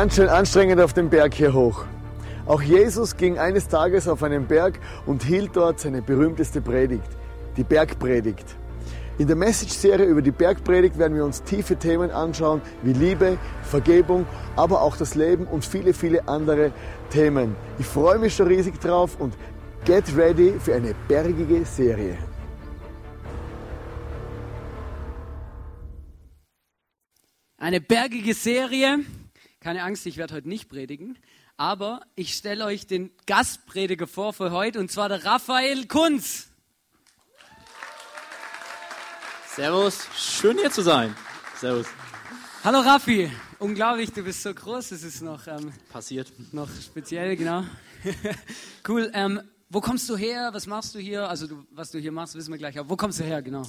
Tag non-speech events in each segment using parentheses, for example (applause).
Ganz schön anstrengend auf dem Berg hier hoch. Auch Jesus ging eines Tages auf einen Berg und hielt dort seine berühmteste Predigt, die Bergpredigt. In der Message-Serie über die Bergpredigt werden wir uns tiefe Themen anschauen, wie Liebe, Vergebung, aber auch das Leben und viele, viele andere Themen. Ich freue mich schon riesig drauf und get ready für eine bergige Serie. Eine bergige Serie. Keine Angst, ich werde heute nicht predigen. Aber ich stelle euch den Gastprediger vor für heute, und zwar der Raphael Kunz. Servus, schön hier zu sein. Servus. Hallo Raffi, unglaublich, du bist so groß, das ist noch, ähm, Passiert. noch speziell, genau. (laughs) cool, ähm, wo kommst du her, was machst du hier? Also du, was du hier machst, wissen wir gleich, aber wo kommst du her, genau?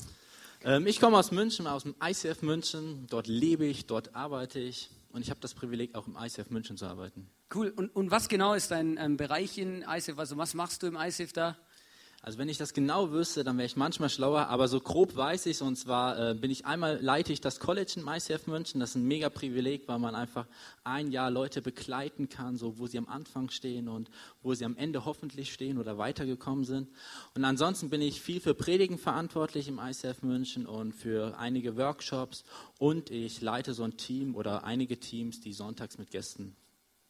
Ähm, ich komme aus München, aus dem ICF München. Dort lebe ich, dort arbeite ich und ich habe das Privileg, auch im ICF München zu arbeiten. Cool, und, und was genau ist dein ähm, Bereich in ICF, also was machst du im ICF da? Also wenn ich das genau wüsste, dann wäre ich manchmal schlauer, aber so grob weiß ich es. Und zwar äh, bin ich einmal, leite ich das College in ICF München. Das ist ein mega Privileg, weil man einfach ein Jahr Leute begleiten kann, so wo sie am Anfang stehen und wo sie am Ende hoffentlich stehen oder weitergekommen sind. Und ansonsten bin ich viel für Predigen verantwortlich im ICF München und für einige Workshops. Und ich leite so ein Team oder einige Teams, die sonntags mit Gästen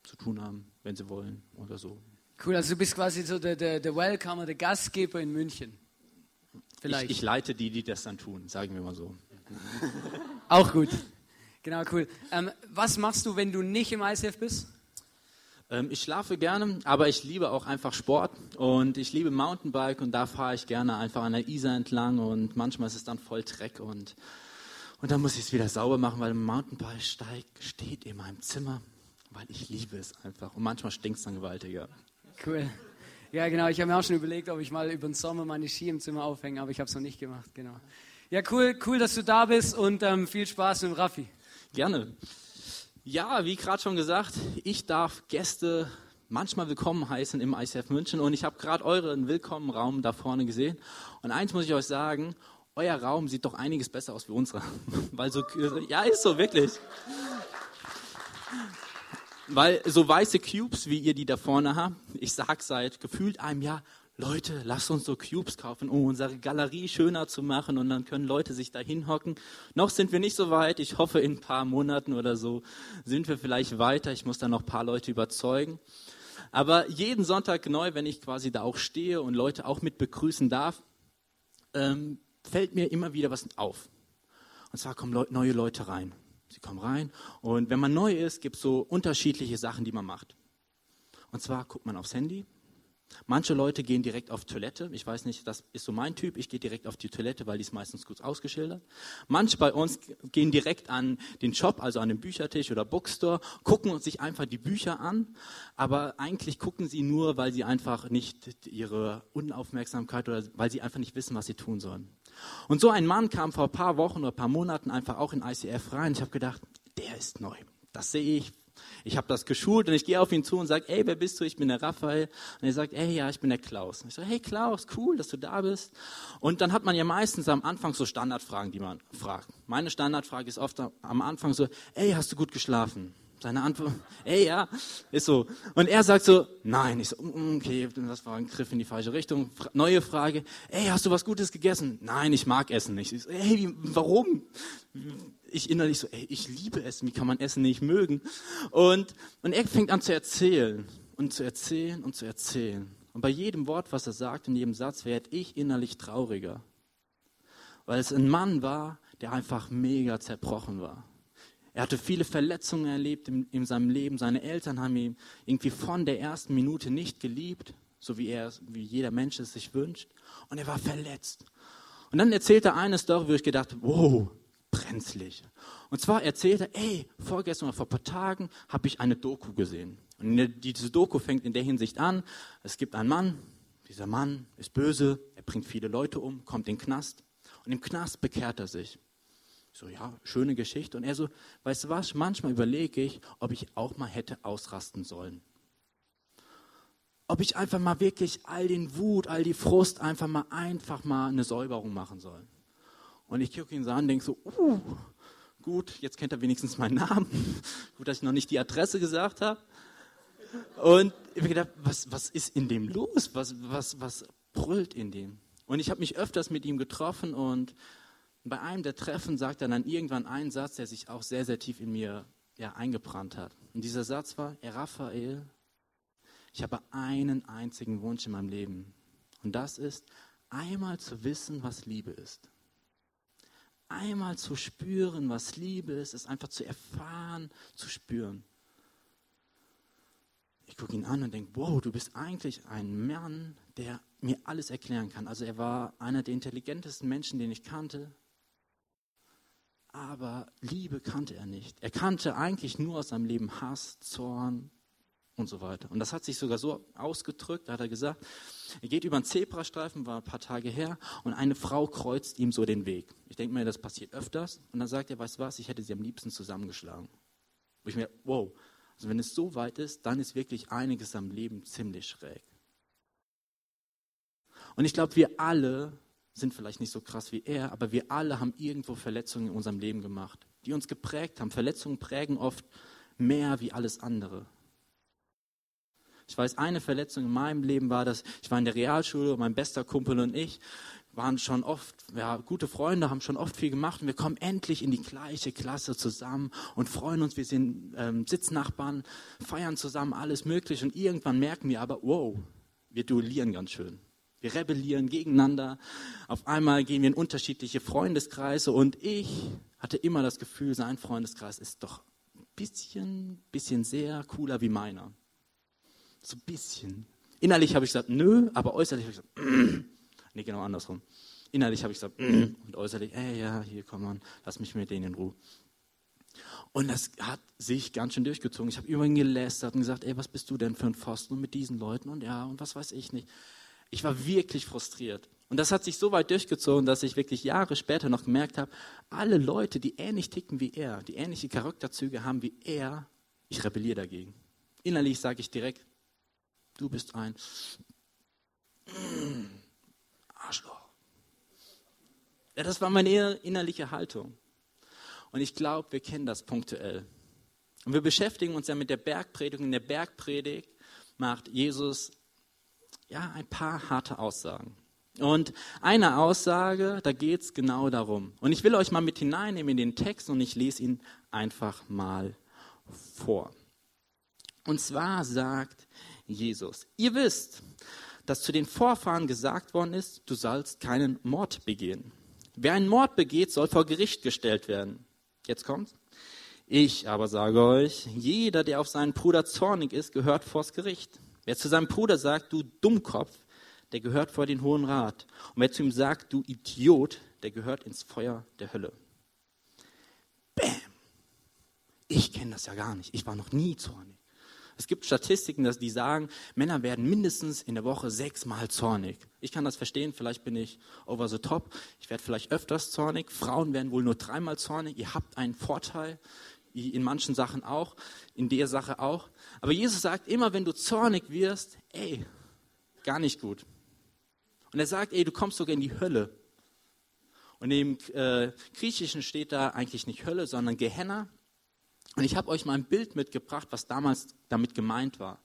zu tun haben, wenn sie wollen oder so. Cool, also du bist quasi so der, der, der Welcomer, der Gastgeber in München. Ich, ich leite die, die das dann tun, sagen wir mal so. (laughs) Auch gut. Genau, cool. Ähm, was machst du, wenn du nicht im ICF bist? Ähm, ich schlafe gerne, aber ich liebe auch einfach Sport und ich liebe Mountainbike und da fahre ich gerne einfach an der Isar entlang und manchmal ist es dann voll Dreck und, und dann muss ich es wieder sauber machen, weil ein Mountainbike steigt, steht in meinem Zimmer, weil ich liebe es einfach und manchmal stinkt es dann gewaltiger. Cool. Ja, genau. Ich habe mir auch schon überlegt, ob ich mal über den Sommer meine Ski im Zimmer aufhänge, aber ich habe es noch nicht gemacht. Genau. Ja, cool, cool, dass du da bist und ähm, viel Spaß mit Raffi. Gerne. Ja, wie gerade schon gesagt, ich darf Gäste manchmal willkommen heißen im ICF München und ich habe gerade euren Willkommenraum da vorne gesehen. Und eins muss ich euch sagen, euer Raum sieht doch einiges besser aus wie unserer. (laughs) Weil so, ja, ist so, wirklich. Weil so weiße Cubes, wie ihr die da vorne habt, ich sag seit gefühlt einem Jahr, Leute, lasst uns so Cubes kaufen, um unsere Galerie schöner zu machen und dann können Leute sich da hinhocken. Noch sind wir nicht so weit. Ich hoffe, in ein paar Monaten oder so sind wir vielleicht weiter. Ich muss da noch ein paar Leute überzeugen. Aber jeden Sonntag neu, wenn ich quasi da auch stehe und Leute auch mit begrüßen darf, ähm, fällt mir immer wieder was auf. Und zwar kommen Le neue Leute rein. Sie kommen rein und wenn man neu ist, gibt es so unterschiedliche Sachen, die man macht. Und zwar guckt man aufs Handy. Manche Leute gehen direkt auf Toilette. Ich weiß nicht, das ist so mein Typ. Ich gehe direkt auf die Toilette, weil die ist meistens gut ausgeschildert. Manche bei uns gehen direkt an den Shop, also an den Büchertisch oder Bookstore, gucken sich einfach die Bücher an. Aber eigentlich gucken sie nur, weil sie einfach nicht ihre Unaufmerksamkeit oder weil sie einfach nicht wissen, was sie tun sollen. Und so ein Mann kam vor ein paar Wochen oder ein paar Monaten einfach auch in ICF rein. Ich habe gedacht, der ist neu. Das sehe ich. Ich habe das geschult und ich gehe auf ihn zu und sage, ey, wer bist du? Ich bin der Raphael. Und er sagt, ey, ja, ich bin der Klaus. Und ich sage, hey Klaus, cool, dass du da bist. Und dann hat man ja meistens am Anfang so Standardfragen, die man fragt. Meine Standardfrage ist oft am Anfang so, ey, hast du gut geschlafen? Seine Antwort, (laughs) ey, ja, ist so. Und er sagt so, nein. Ich so, mm, okay, das war ein Griff in die falsche Richtung. Neue Frage, ey, hast du was Gutes gegessen? Nein, ich mag Essen nicht. Ich so, ey, warum? Ich innerlich so, ey, ich liebe Essen. Wie kann man Essen nicht mögen? Und, und er fängt an zu erzählen und zu erzählen und zu erzählen. Und bei jedem Wort, was er sagt, in jedem Satz, werde ich innerlich trauriger. Weil es ein Mann war, der einfach mega zerbrochen war. Er hatte viele Verletzungen erlebt in, in, seinem Leben. Seine Eltern haben ihn irgendwie von der ersten Minute nicht geliebt, so wie er, wie jeder Mensch es sich wünscht. Und er war verletzt. Und dann erzählte er eine Story, wo ich gedacht, wow, brenzlig. Und zwar erzählte er, ey, vorgestern oder vor ein paar Tagen habe ich eine Doku gesehen. Und diese Doku fängt in der Hinsicht an, es gibt einen Mann, dieser Mann ist böse, er bringt viele Leute um, kommt in den Knast. Und im Knast bekehrt er sich. So, ja, schöne Geschichte. Und er so, weißt du was, manchmal überlege ich, ob ich auch mal hätte ausrasten sollen. Ob ich einfach mal wirklich all den Wut, all die Frust einfach mal einfach mal eine Säuberung machen soll. Und ich gucke ihn so an und denke so, uh, gut, jetzt kennt er wenigstens meinen Namen. (laughs) gut, dass ich noch nicht die Adresse gesagt habe. Und ich habe gedacht, was, was ist in dem los? Was, was, was brüllt in dem? Und ich habe mich öfters mit ihm getroffen und bei einem der Treffen sagt er dann irgendwann einen Satz, der sich auch sehr, sehr tief in mir ja, eingebrannt hat. Und dieser Satz war, Herr Raphael, ich habe einen einzigen Wunsch in meinem Leben. Und das ist, einmal zu wissen, was Liebe ist. Einmal zu spüren, was Liebe ist, es einfach zu erfahren, zu spüren. Ich gucke ihn an und denke, wow, du bist eigentlich ein Mann, der mir alles erklären kann. Also er war einer der intelligentesten Menschen, den ich kannte. Aber Liebe kannte er nicht. Er kannte eigentlich nur aus seinem Leben Hass, Zorn, und so weiter. Und das hat sich sogar so ausgedrückt, da hat er gesagt, er geht über einen Zebrastreifen, war ein paar Tage her, und eine Frau kreuzt ihm so den Weg. Ich denke mir, das passiert öfters. Und dann sagt er, weißt du was, ich hätte sie am liebsten zusammengeschlagen. Wo ich mir, wow, also wenn es so weit ist, dann ist wirklich einiges am Leben ziemlich schräg. Und ich glaube, wir alle sind vielleicht nicht so krass wie er, aber wir alle haben irgendwo Verletzungen in unserem Leben gemacht, die uns geprägt haben. Verletzungen prägen oft mehr wie alles andere. Ich weiß, eine Verletzung in meinem Leben war, dass ich war in der Realschule und mein bester Kumpel und ich waren schon oft, ja, gute Freunde, haben schon oft viel gemacht und wir kommen endlich in die gleiche Klasse zusammen und freuen uns, wir sind ähm, Sitznachbarn, feiern zusammen alles mögliche und irgendwann merken wir aber, wow, wir duellieren ganz schön. Wir rebellieren gegeneinander. Auf einmal gehen wir in unterschiedliche Freundeskreise und ich hatte immer das Gefühl, sein Freundeskreis ist doch ein bisschen, bisschen sehr cooler wie meiner. So ein bisschen. Innerlich habe ich gesagt, nö, aber äußerlich habe ich gesagt, (clears throat) nee, genau andersrum. Innerlich habe ich gesagt, (clears throat) und äußerlich, ey, ja, hier, komm mal, lass mich mit denen in Ruhe. Und das hat sich ganz schön durchgezogen. Ich habe über ihn gelästert und gesagt, ey, was bist du denn für ein Pfosten und mit diesen Leuten und ja, und was weiß ich nicht. Ich war wirklich frustriert. Und das hat sich so weit durchgezogen, dass ich wirklich Jahre später noch gemerkt habe, alle Leute, die ähnlich ticken wie er, die ähnliche Charakterzüge haben wie er, ich rebelliere dagegen. Innerlich sage ich direkt, Du bist ein Arschloch. Ja, das war meine innerliche Haltung. Und ich glaube, wir kennen das punktuell. Und wir beschäftigen uns ja mit der Bergpredigt. In der Bergpredigt macht Jesus ja ein paar harte Aussagen. Und eine Aussage, da geht es genau darum. Und ich will euch mal mit hineinnehmen in den Text und ich lese ihn einfach mal vor. Und zwar sagt Jesus. Ihr wisst, dass zu den Vorfahren gesagt worden ist, du sollst keinen Mord begehen. Wer einen Mord begeht, soll vor Gericht gestellt werden. Jetzt kommt's. Ich aber sage euch, jeder, der auf seinen Bruder zornig ist, gehört vors Gericht. Wer zu seinem Bruder sagt, du Dummkopf, der gehört vor den Hohen Rat. Und wer zu ihm sagt, du Idiot, der gehört ins Feuer der Hölle. Bäm! Ich kenne das ja gar nicht. Ich war noch nie zornig. Es gibt Statistiken, dass die sagen, Männer werden mindestens in der Woche sechsmal zornig. Ich kann das verstehen, vielleicht bin ich over the top. Ich werde vielleicht öfters zornig. Frauen werden wohl nur dreimal zornig. Ihr habt einen Vorteil, in manchen Sachen auch, in der Sache auch. Aber Jesus sagt immer, wenn du zornig wirst, ey, gar nicht gut. Und er sagt, ey, du kommst sogar in die Hölle. Und im äh, Griechischen steht da eigentlich nicht Hölle, sondern Gehenna. Und ich habe euch mal ein Bild mitgebracht, was damals damit gemeint war.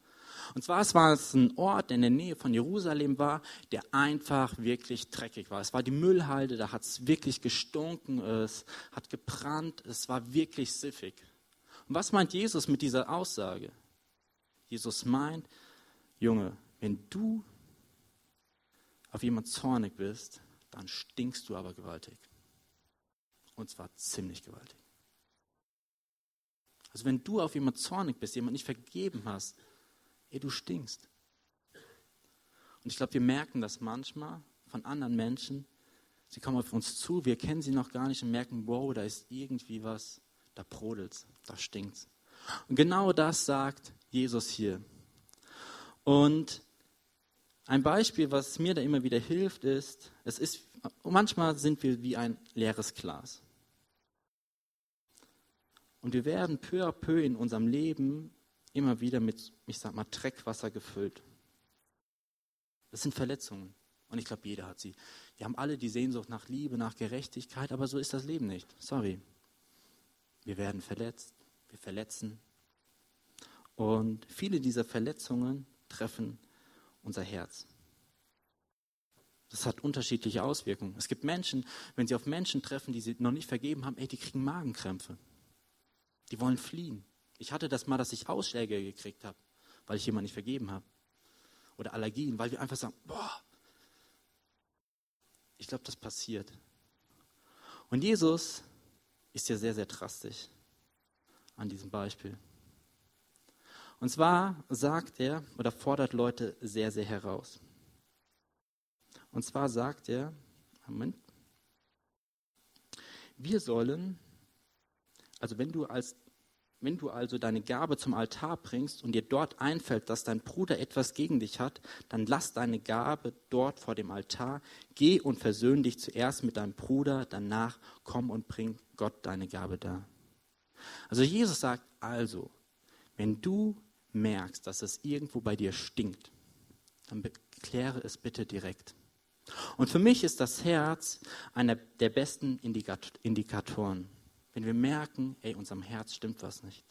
Und zwar es war es ein Ort, der in der Nähe von Jerusalem war, der einfach wirklich dreckig war. Es war die Müllhalde, da hat es wirklich gestunken, es hat gebrannt, es war wirklich siffig. Und was meint Jesus mit dieser Aussage? Jesus meint, Junge, wenn du auf jemand zornig bist, dann stinkst du aber gewaltig. Und zwar ziemlich gewaltig. Also wenn du auf jemand zornig bist, jemand nicht vergeben hast, ey, du stinkst. Und ich glaube, wir merken das manchmal von anderen Menschen. Sie kommen auf uns zu, wir kennen sie noch gar nicht und merken, wow, da ist irgendwie was, da brodelt's, da stinkt's. Und genau das sagt Jesus hier. Und ein Beispiel, was mir da immer wieder hilft, ist, es ist, manchmal sind wir wie ein leeres Glas. Und wir werden peu à peu in unserem Leben immer wieder mit, ich sag mal, Dreckwasser gefüllt. Das sind Verletzungen. Und ich glaube, jeder hat sie. Wir haben alle die Sehnsucht nach Liebe, nach Gerechtigkeit, aber so ist das Leben nicht. Sorry. wir werden verletzt, wir verletzen. Und viele dieser Verletzungen treffen unser Herz. Das hat unterschiedliche Auswirkungen. Es gibt Menschen, wenn sie auf Menschen treffen, die sie noch nicht vergeben haben, ey, die kriegen Magenkrämpfe. Die wollen fliehen. Ich hatte das mal, dass ich Ausschläge gekriegt habe, weil ich jemand nicht vergeben habe. Oder Allergien, weil wir einfach sagen, boah, ich glaube, das passiert. Und Jesus ist ja sehr, sehr drastisch an diesem Beispiel. Und zwar sagt er oder fordert Leute sehr, sehr heraus. Und zwar sagt er, Moment, wir sollen, also wenn du als wenn du also deine Gabe zum Altar bringst und dir dort einfällt, dass dein Bruder etwas gegen dich hat, dann lass deine Gabe dort vor dem Altar, geh und versöhn dich zuerst mit deinem Bruder, danach komm und bring Gott deine Gabe dar. Also Jesus sagt also, wenn du merkst, dass es irgendwo bei dir stinkt, dann kläre es bitte direkt. Und für mich ist das Herz einer der besten Indikatoren wenn wir merken, ey, unserem Herz stimmt was nicht.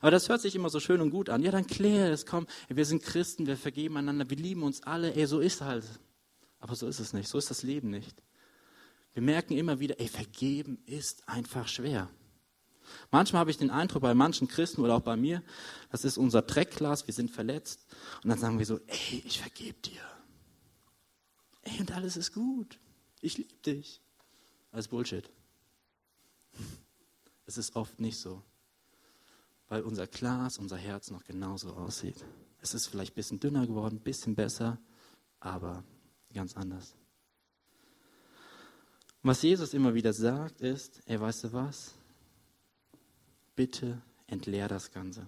Aber das hört sich immer so schön und gut an. Ja, dann kläre es, komm, ey, wir sind Christen, wir vergeben einander, wir lieben uns alle, ey, so ist halt. Aber so ist es nicht, so ist das Leben nicht. Wir merken immer wieder, ey, vergeben ist einfach schwer. Manchmal habe ich den Eindruck bei manchen Christen oder auch bei mir, das ist unser Dreckglas, wir sind verletzt. Und dann sagen wir so, ey, ich vergebe dir. Ey, und alles ist gut. Ich liebe dich. Alles Bullshit. Es ist oft nicht so, weil unser Glas, unser Herz noch genauso aussieht. Es ist vielleicht ein bisschen dünner geworden, ein bisschen besser, aber ganz anders. Was Jesus immer wieder sagt, ist, ey, weißt du was? Bitte entleer das Ganze.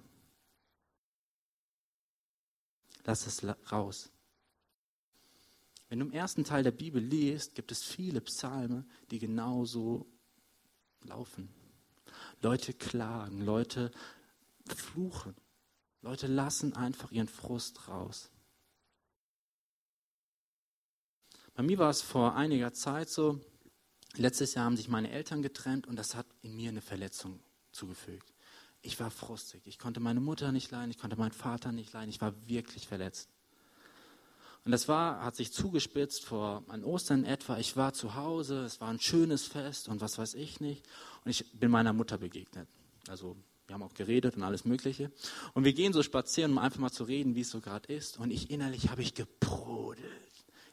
Lass es raus. Wenn du im ersten Teil der Bibel liest, gibt es viele Psalme, die genauso laufen. Leute klagen, Leute fluchen, Leute lassen einfach ihren Frust raus. Bei mir war es vor einiger Zeit so, letztes Jahr haben sich meine Eltern getrennt und das hat in mir eine Verletzung zugefügt. Ich war frustig, ich konnte meine Mutter nicht leiden, ich konnte meinen Vater nicht leiden, ich war wirklich verletzt. Und das war, hat sich zugespitzt vor an Ostern etwa. Ich war zu Hause, es war ein schönes Fest und was weiß ich nicht. Und ich bin meiner Mutter begegnet. Also wir haben auch geredet und alles Mögliche. Und wir gehen so spazieren, um einfach mal zu reden, wie es so gerade ist. Und ich innerlich habe ich gebrodelt.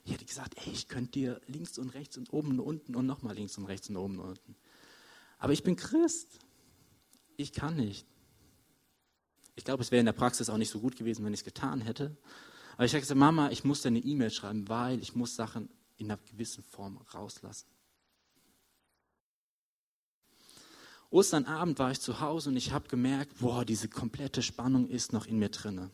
Ich hätte gesagt, ey, ich könnte dir links und rechts und oben und unten und nochmal links und rechts und oben und unten. Aber ich bin Christ. Ich kann nicht. Ich glaube, es wäre in der Praxis auch nicht so gut gewesen, wenn ich es getan hätte. Aber ich habe gesagt, Mama, ich muss dir eine E-Mail schreiben, weil ich muss Sachen in einer gewissen Form rauslassen. Osternabend war ich zu Hause und ich habe gemerkt, boah, diese komplette Spannung ist noch in mir drinne.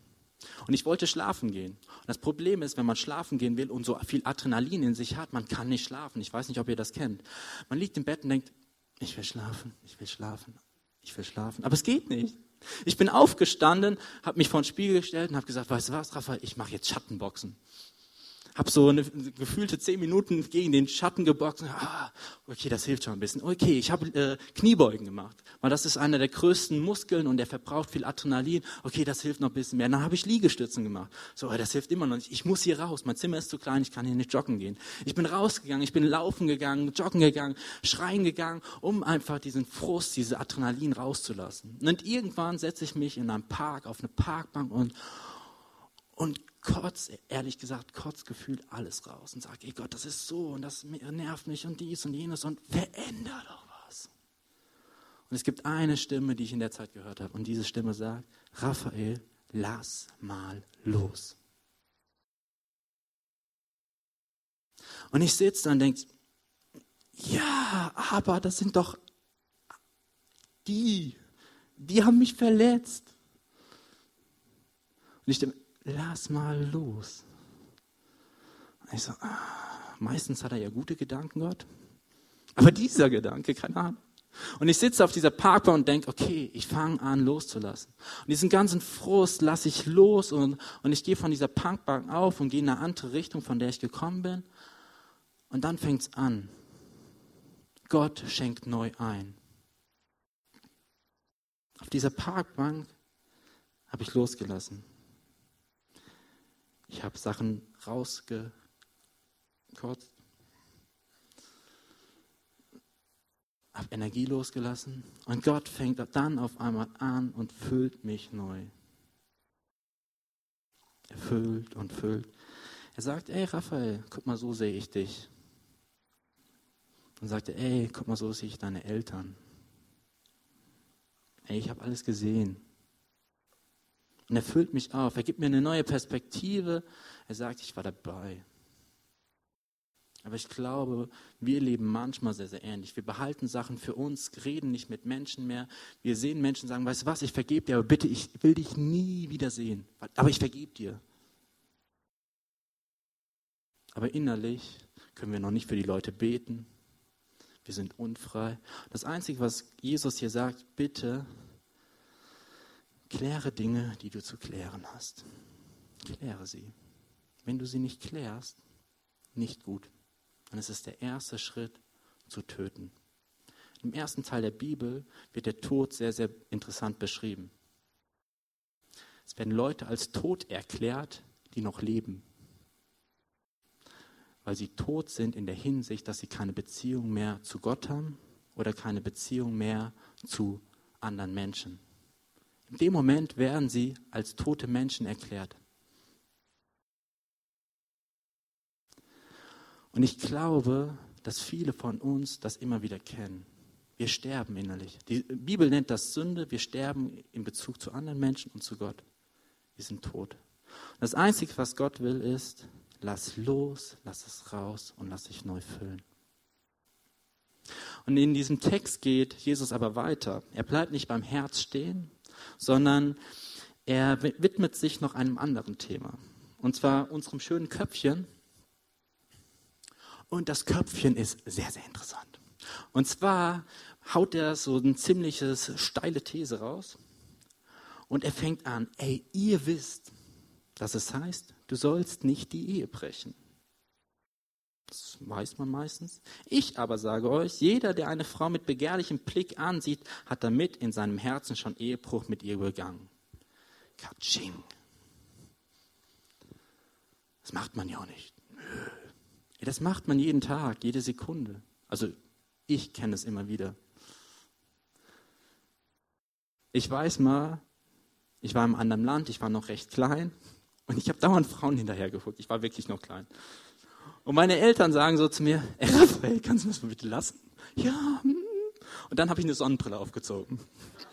Und ich wollte schlafen gehen. Und das Problem ist, wenn man schlafen gehen will und so viel Adrenalin in sich hat, man kann nicht schlafen. Ich weiß nicht, ob ihr das kennt. Man liegt im Bett und denkt, ich will schlafen, ich will schlafen, ich will schlafen. Aber es geht nicht. Ich bin aufgestanden, habe mich vor den Spiegel gestellt und habe gesagt, weißt du was, Raphael, ich mache jetzt Schattenboxen habe so eine gefühlte zehn Minuten gegen den Schatten geboxt. Ah, okay, das hilft schon ein bisschen. Okay, ich habe äh, Kniebeugen gemacht, weil das ist einer der größten Muskeln und der verbraucht viel Adrenalin. Okay, das hilft noch ein bisschen mehr. Dann habe ich Liegestützen gemacht. So, das hilft immer noch nicht. Ich muss hier raus. Mein Zimmer ist zu klein. Ich kann hier nicht joggen gehen. Ich bin rausgegangen. Ich bin laufen gegangen, joggen gegangen, schreien gegangen, um einfach diesen Frust, diese Adrenalin rauszulassen. Und irgendwann setze ich mich in einem Park auf eine Parkbank und und kotz, ehrlich gesagt, kotz gefühlt alles raus und sage, ey Gott, das ist so und das nervt mich und dies und jenes und veränder doch was. Und es gibt eine Stimme, die ich in der Zeit gehört habe und diese Stimme sagt, Raphael, lass mal los. Und ich sitze da und denke, ja, aber das sind doch die, die haben mich verletzt. Und ich denke, lass mal los. ich so, ah, meistens hat er ja gute Gedanken, Gott. Aber dieser Gedanke, keine Ahnung. Und ich sitze auf dieser Parkbank und denke, okay, ich fange an loszulassen. Und diesen ganzen Frust lasse ich los und, und ich gehe von dieser Parkbank auf und gehe in eine andere Richtung, von der ich gekommen bin. Und dann fängt es an. Gott schenkt neu ein. Auf dieser Parkbank habe ich losgelassen. Ich habe Sachen rausgekotzt. Habe Energie losgelassen. Und Gott fängt dann auf einmal an und füllt mich neu. Er füllt und füllt. Er sagt, ey Raphael, guck mal, so sehe ich dich. Und sagte, ey, guck mal, so sehe ich deine Eltern. Ey, ich habe alles gesehen. Und er füllt mich auf. Er gibt mir eine neue Perspektive. Er sagt, ich war dabei. Aber ich glaube, wir leben manchmal sehr, sehr ähnlich. Wir behalten Sachen für uns, reden nicht mit Menschen mehr. Wir sehen Menschen sagen, weißt du was, ich vergebe dir, aber bitte, ich will dich nie wiedersehen. Aber ich vergebe dir. Aber innerlich können wir noch nicht für die Leute beten. Wir sind unfrei. Das Einzige, was Jesus hier sagt, bitte kläre Dinge, die du zu klären hast. Kläre sie. Wenn du sie nicht klärst, nicht gut. Dann ist es der erste Schritt zu töten. Im ersten Teil der Bibel wird der Tod sehr, sehr interessant beschrieben. Es werden Leute als tot erklärt, die noch leben weil sie tot sind in der Hinsicht, dass sie keine Beziehung mehr zu Gott haben oder keine Beziehung mehr zu anderen Menschen. In dem Moment werden sie als tote Menschen erklärt. Und ich glaube, dass viele von uns das immer wieder kennen. Wir sterben innerlich. Die Bibel nennt das Sünde. Wir sterben in Bezug zu anderen Menschen und zu Gott. Wir sind tot. Und das Einzige, was Gott will, ist, Lass los, lass es raus und lass dich neu füllen. Und in diesem Text geht Jesus aber weiter. Er bleibt nicht beim Herz stehen, sondern er widmet sich noch einem anderen Thema. Und zwar unserem schönen Köpfchen. Und das Köpfchen ist sehr, sehr interessant. Und zwar haut er so ein ziemliches steile These raus. Und er fängt an, ey, ihr wisst, dass es heißt, du sollst nicht die Ehe brechen. Das weiß man meistens. Ich aber sage euch, jeder, der eine Frau mit begehrlichem Blick ansieht, hat damit in seinem Herzen schon Ehebruch mit ihr begangen. Katsching. Das macht man ja auch nicht. Das macht man jeden Tag, jede Sekunde. Also ich kenne es immer wieder. Ich weiß mal, ich war im anderen Land, ich war noch recht klein und ich habe dauernd Frauen hinterher geguckt. Ich war wirklich noch klein. Und meine Eltern sagen so zu mir, ey Raphael, kannst du das mal bitte lassen? Ja. Hm. Und dann habe ich eine Sonnenbrille aufgezogen.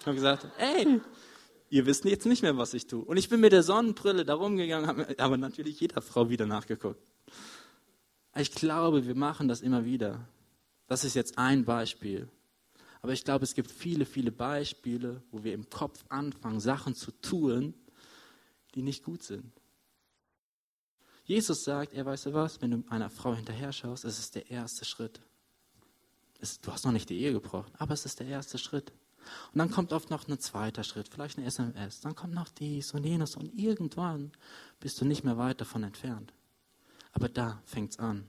Ich habe gesagt, ey, ihr wisst jetzt nicht mehr, was ich tue. Und ich bin mit der Sonnenbrille da rumgegangen, habe aber natürlich jeder Frau wieder nachgeguckt. Ich glaube, wir machen das immer wieder. Das ist jetzt ein Beispiel. Aber ich glaube, es gibt viele, viele Beispiele, wo wir im Kopf anfangen, Sachen zu tun, die nicht gut sind. Jesus sagt, er weiß was, wenn du einer Frau hinterher schaust, es ist der erste Schritt. Es, du hast noch nicht die Ehe gebrochen, aber es ist der erste Schritt. Und dann kommt oft noch ein zweiter Schritt, vielleicht eine SMS, dann kommt noch dies und jenes und irgendwann bist du nicht mehr weit davon entfernt. Aber da fängt es an.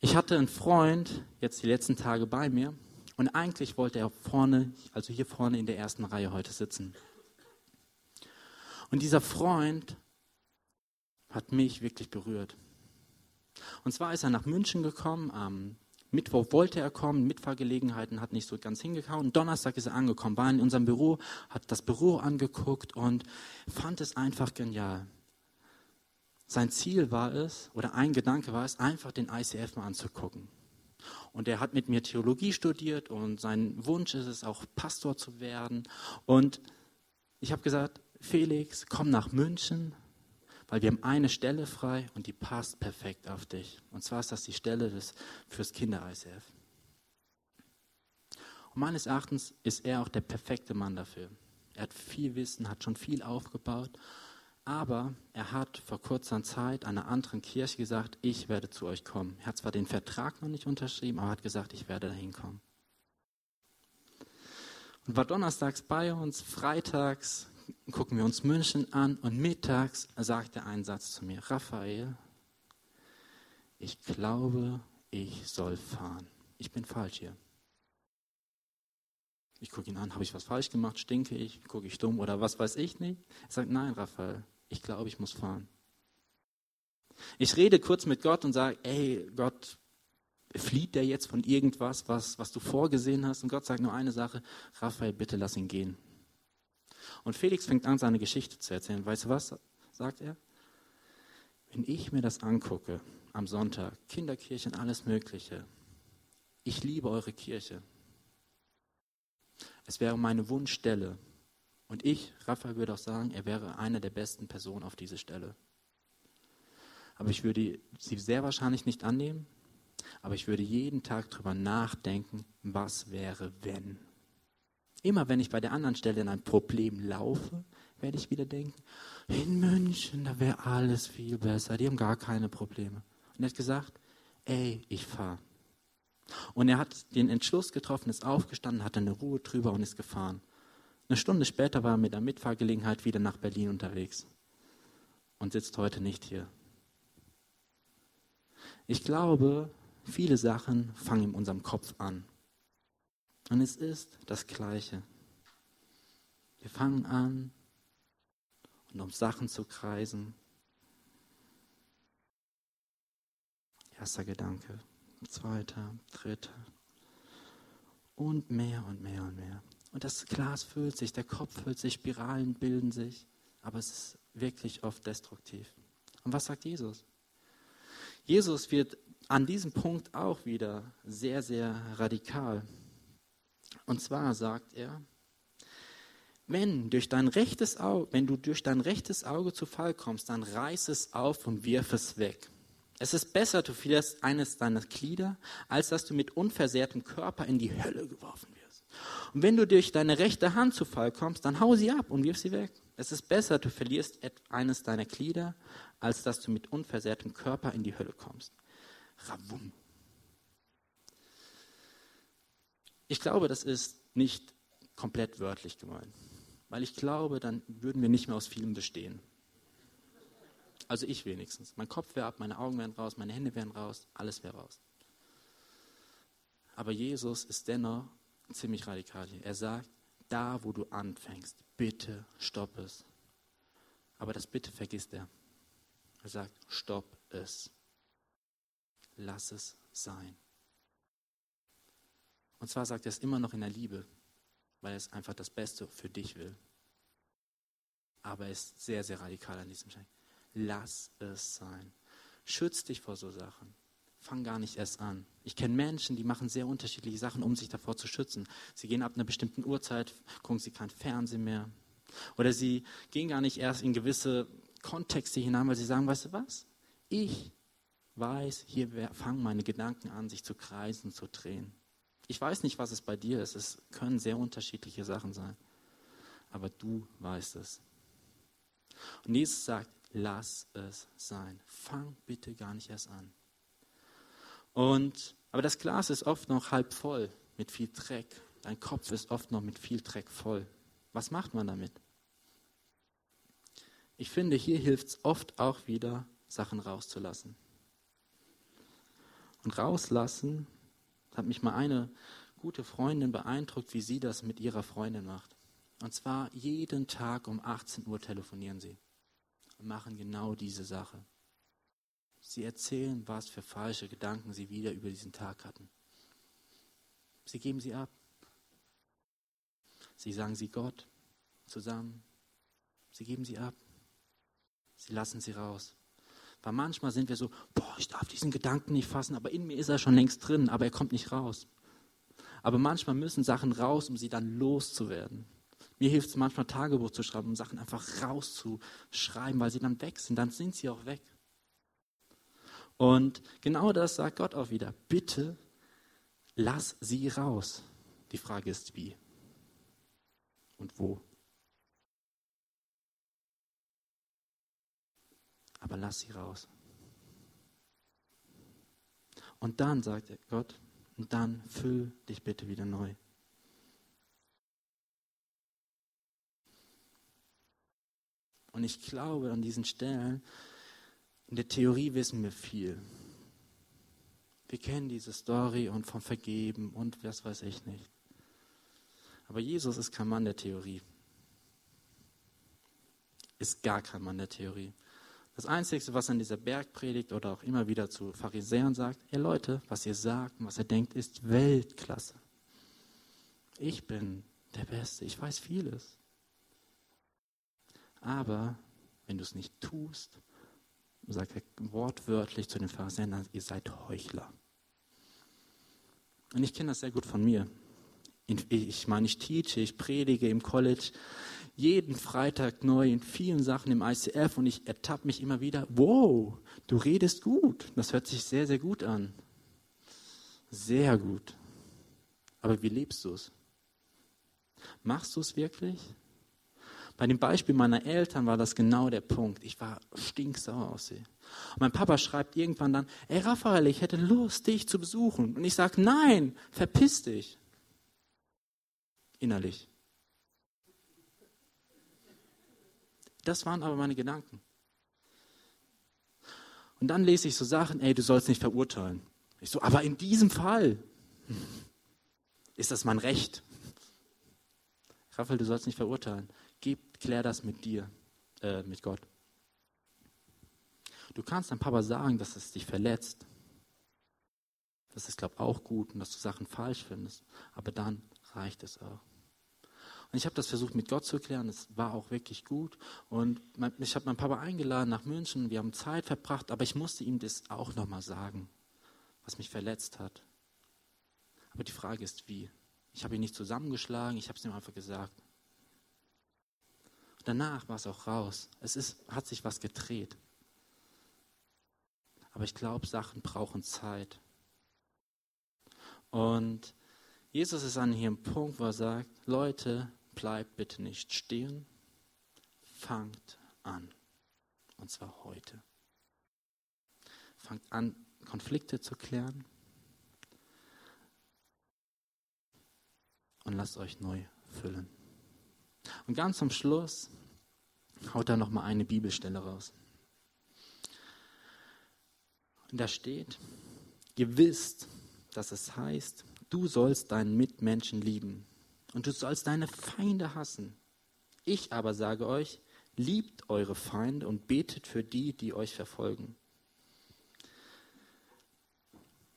Ich hatte einen Freund jetzt die letzten Tage bei mir und eigentlich wollte er vorne, also hier vorne in der ersten Reihe heute sitzen. Und dieser Freund hat mich wirklich berührt. Und zwar ist er nach München gekommen, am Mittwoch wollte er kommen, Mitfahrgelegenheiten hat nicht so ganz hingehauen. Donnerstag ist er angekommen, war in unserem Büro, hat das Büro angeguckt und fand es einfach genial. Sein Ziel war es, oder ein Gedanke war es, einfach den ICF mal anzugucken. Und er hat mit mir Theologie studiert und sein Wunsch ist es auch, Pastor zu werden. Und ich habe gesagt, Felix, komm nach München, weil wir haben eine Stelle frei und die passt perfekt auf dich. Und zwar ist das die Stelle des, fürs Kinder-ICF. Und meines Erachtens ist er auch der perfekte Mann dafür. Er hat viel Wissen, hat schon viel aufgebaut, aber er hat vor kurzer Zeit einer anderen Kirche gesagt, ich werde zu euch kommen. Er hat zwar den Vertrag noch nicht unterschrieben, aber hat gesagt, ich werde dahin kommen. Und war donnerstags bei uns, freitags gucken wir uns München an und mittags sagt er einen Satz zu mir, Raphael, ich glaube, ich soll fahren. Ich bin falsch hier. Ich gucke ihn an, habe ich was falsch gemacht, stinke ich, gucke ich dumm oder was weiß ich nicht. Er sagt, nein, Raphael, ich glaube, ich muss fahren. Ich rede kurz mit Gott und sage, ey, Gott, flieht der jetzt von irgendwas, was, was du vorgesehen hast? Und Gott sagt nur eine Sache, Raphael, bitte lass ihn gehen. Und Felix fängt an, seine Geschichte zu erzählen. Weißt du was, sagt er? Wenn ich mir das angucke am Sonntag, Kinderkirchen, alles Mögliche, ich liebe eure Kirche. Es wäre meine Wunschstelle. Und ich, Raphael, würde auch sagen, er wäre eine der besten Personen auf diese Stelle. Aber ich würde sie sehr wahrscheinlich nicht annehmen, aber ich würde jeden Tag darüber nachdenken, was wäre, wenn. Immer wenn ich bei der anderen Stelle in ein Problem laufe, werde ich wieder denken, in München, da wäre alles viel besser, die haben gar keine Probleme. Und er hat gesagt, ey, ich fahre. Und er hat den Entschluss getroffen, ist aufgestanden, hatte eine Ruhe drüber und ist gefahren. Eine Stunde später war er mit der Mitfahrgelegenheit wieder nach Berlin unterwegs und sitzt heute nicht hier. Ich glaube, viele Sachen fangen in unserem Kopf an. Und es ist das Gleiche. Wir fangen an, und um Sachen zu kreisen. Erster Gedanke, zweiter, dritter. Und mehr und mehr und mehr. Und das Glas füllt sich, der Kopf füllt sich, Spiralen bilden sich, aber es ist wirklich oft destruktiv. Und was sagt Jesus? Jesus wird an diesem Punkt auch wieder sehr, sehr radikal. Und zwar sagt er, wenn, durch dein rechtes Auge, wenn du durch dein rechtes Auge zu Fall kommst, dann reiß es auf und wirf es weg. Es ist besser, du verlierst eines deiner Glieder, als dass du mit unversehrtem Körper in die Hölle geworfen wirst. Und wenn du durch deine rechte Hand zu Fall kommst, dann hau sie ab und wirf sie weg. Es ist besser, du verlierst eines deiner Glieder, als dass du mit unversehrtem Körper in die Hölle kommst. Ravum. Ich glaube, das ist nicht komplett wörtlich gemeint, weil ich glaube, dann würden wir nicht mehr aus vielem bestehen. Also ich wenigstens. Mein Kopf wäre ab, meine Augen wären raus, meine Hände wären raus, alles wäre raus. Aber Jesus ist dennoch ziemlich radikal hier. Er sagt, da wo du anfängst, bitte stopp es. Aber das bitte vergisst er. Er sagt, stopp es lass es sein. Und zwar sagt er es immer noch in der Liebe, weil er es einfach das Beste für dich will. Aber er ist sehr, sehr radikal an diesem Schein. Lass es sein. Schütz dich vor so Sachen. Fang gar nicht erst an. Ich kenne Menschen, die machen sehr unterschiedliche Sachen, um sich davor zu schützen. Sie gehen ab einer bestimmten Uhrzeit, gucken sie kein Fernsehen mehr. Oder sie gehen gar nicht erst in gewisse Kontexte hinein, weil sie sagen, weißt du was? Ich weiß, hier fangen meine Gedanken an, sich zu kreisen, zu drehen. Ich weiß nicht, was es bei dir ist. Es können sehr unterschiedliche Sachen sein. Aber du weißt es. Und Jesus sagt, lass es sein. Fang bitte gar nicht erst an. Und, aber das Glas ist oft noch halb voll mit viel Dreck. Dein Kopf ist oft noch mit viel Dreck voll. Was macht man damit? Ich finde, hier hilft es oft auch wieder, Sachen rauszulassen und rauslassen, hat mich mal eine gute Freundin beeindruckt, wie sie das mit ihrer Freundin macht. Und zwar jeden Tag um 18 Uhr telefonieren sie und machen genau diese Sache. Sie erzählen, was für falsche Gedanken sie wieder über diesen Tag hatten. Sie geben sie ab. Sie sagen sie Gott zusammen. Sie geben sie ab. Sie lassen sie raus. Weil manchmal sind wir so, boah, ich darf diesen Gedanken nicht fassen, aber in mir ist er schon längst drin, aber er kommt nicht raus. Aber manchmal müssen Sachen raus, um sie dann loszuwerden. Mir hilft es manchmal, Tagebuch zu schreiben, um Sachen einfach rauszuschreiben, weil sie dann weg sind. Dann sind sie auch weg. Und genau das sagt Gott auch wieder. Bitte lass sie raus. Die Frage ist, wie und wo. Aber lass sie raus. Und dann sagt Gott, und dann füll dich bitte wieder neu. Und ich glaube, an diesen Stellen, in der Theorie wissen wir viel. Wir kennen diese Story und vom Vergeben und was weiß ich nicht. Aber Jesus ist kein Mann der Theorie. Ist gar kein Mann der Theorie. Das Einzige, was er in dieser Bergpredigt oder auch immer wieder zu Pharisäern sagt, ihr Leute, was ihr sagt und was ihr denkt, ist Weltklasse. Ich bin der Beste, ich weiß vieles. Aber wenn du es nicht tust, sagt er wortwörtlich zu den Pharisäern, ihr seid Heuchler. Und ich kenne das sehr gut von mir. Ich meine, ich teache, ich predige im College jeden Freitag neu in vielen Sachen im ICF und ich ertappe mich immer wieder, wow, du redest gut. Das hört sich sehr, sehr gut an. Sehr gut. Aber wie lebst du es? Machst du es wirklich? Bei dem Beispiel meiner Eltern war das genau der Punkt. Ich war stinksauer auf sie. Und mein Papa schreibt irgendwann dann, ey Raphael, ich hätte Lust, dich zu besuchen. Und ich sage, nein, verpiss dich. Innerlich. Das waren aber meine Gedanken. Und dann lese ich so Sachen, ey, du sollst nicht verurteilen. Ich so, aber in diesem Fall ist das mein Recht. Raphael, du sollst nicht verurteilen. Gib, klär das mit dir, äh, mit Gott. Du kannst deinem Papa sagen, dass es dich verletzt. Das ist, glaube ich, auch gut und dass du Sachen falsch findest. Aber dann reicht es auch. Und ich habe das versucht mit Gott zu klären. Es war auch wirklich gut. Und ich habe meinen Papa eingeladen nach München. Wir haben Zeit verbracht, aber ich musste ihm das auch nochmal sagen, was mich verletzt hat. Aber die Frage ist, wie? Ich habe ihn nicht zusammengeschlagen, ich habe es ihm einfach gesagt danach war es auch raus. Es ist, hat sich was gedreht. Aber ich glaube, Sachen brauchen Zeit. Und Jesus ist an hier einem Punkt, wo er sagt, Leute, bleibt bitte nicht stehen, fangt an. Und zwar heute. Fangt an, Konflikte zu klären. Und lasst euch neu füllen. Und ganz zum Schluss haut er noch mal eine Bibelstelle raus. Und da steht, ihr wisst, dass es heißt, du sollst deinen Mitmenschen lieben und du sollst deine Feinde hassen. Ich aber sage euch, liebt eure Feinde und betet für die, die euch verfolgen.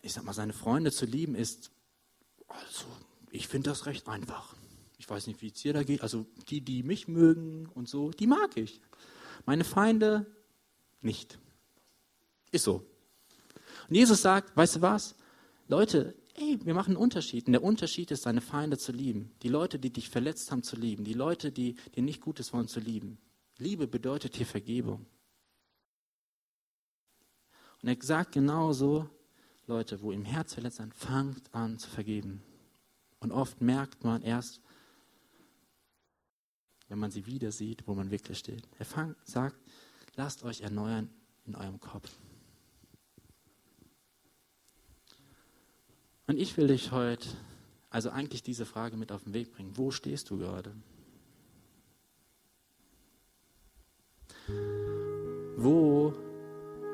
Ich sag mal, seine Freunde zu lieben ist, also, ich finde das recht einfach. Ich weiß nicht, wie es dir da geht. Also die, die mich mögen und so, die mag ich. Meine Feinde nicht. Ist so. Und Jesus sagt, weißt du was? Leute, ey, wir machen einen Unterschied. Und der Unterschied ist, deine Feinde zu lieben. Die Leute, die dich verletzt haben, zu lieben. Die Leute, die dir nicht Gutes wollen, zu lieben. Liebe bedeutet hier Vergebung. Und er sagt genauso, Leute, wo im Herz verletzt sind, fangt an zu vergeben. Und oft merkt man erst, wenn man sie wieder sieht, wo man wirklich steht. Er fang, sagt, lasst euch erneuern in eurem Kopf. Und ich will dich heute, also eigentlich diese Frage mit auf den Weg bringen. Wo stehst du gerade? Wo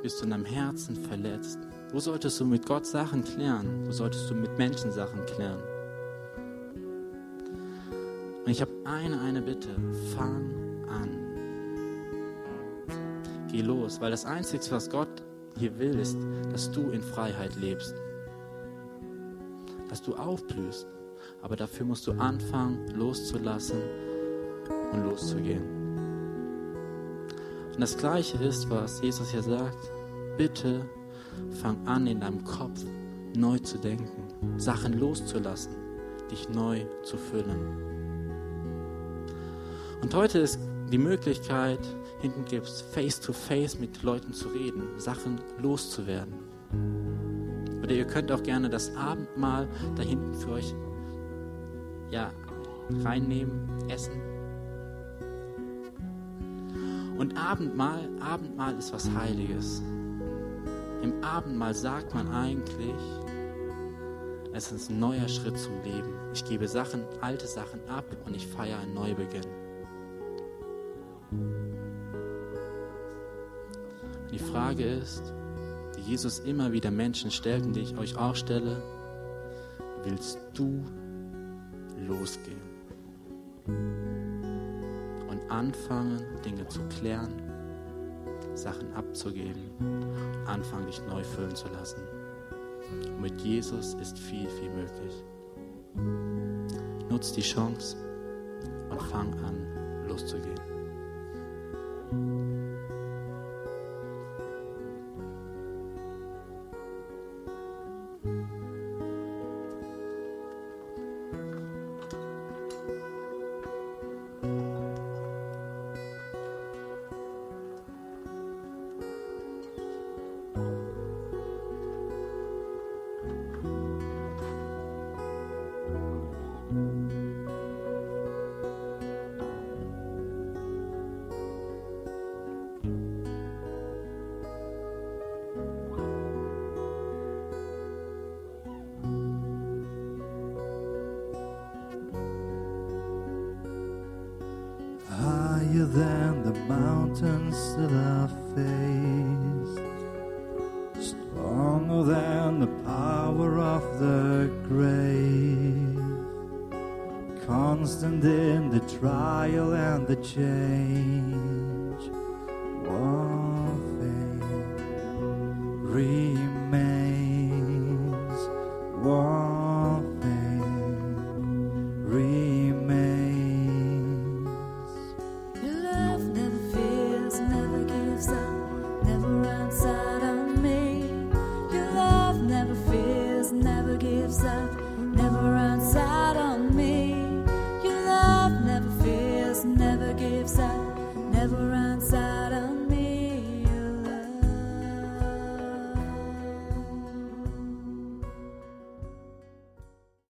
bist du in deinem Herzen verletzt? Wo solltest du mit Gott Sachen klären? Wo solltest du mit Menschen Sachen klären? Und ich habe eine, eine Bitte. Fang an. Geh los, weil das Einzige, was Gott hier will, ist, dass du in Freiheit lebst. Dass du aufblühst. Aber dafür musst du anfangen, loszulassen und loszugehen. Und das Gleiche ist, was Jesus hier sagt. Bitte fang an, in deinem Kopf neu zu denken, Sachen loszulassen, dich neu zu füllen. Und heute ist die Möglichkeit, hinten gibt es face-to-face mit Leuten zu reden, Sachen loszuwerden. Oder ihr könnt auch gerne das Abendmahl da hinten für euch ja, reinnehmen, essen. Und Abendmahl, Abendmahl ist was Heiliges. Im Abendmahl sagt man eigentlich, es ist ein neuer Schritt zum Leben. Ich gebe Sachen, alte Sachen ab und ich feiere einen Neubeginn. Die Frage ist, Jesus immer wieder Menschen stellt und die ich euch auch stelle, willst du losgehen? und anfangen, Dinge zu klären, Sachen abzugeben, anfangen, dich neu füllen zu lassen. Und mit Jesus ist viel, viel möglich. Nutz die Chance und fang an, loszugehen. Mountains that I faced, stronger than the power of the grave, constant in the trial and the change.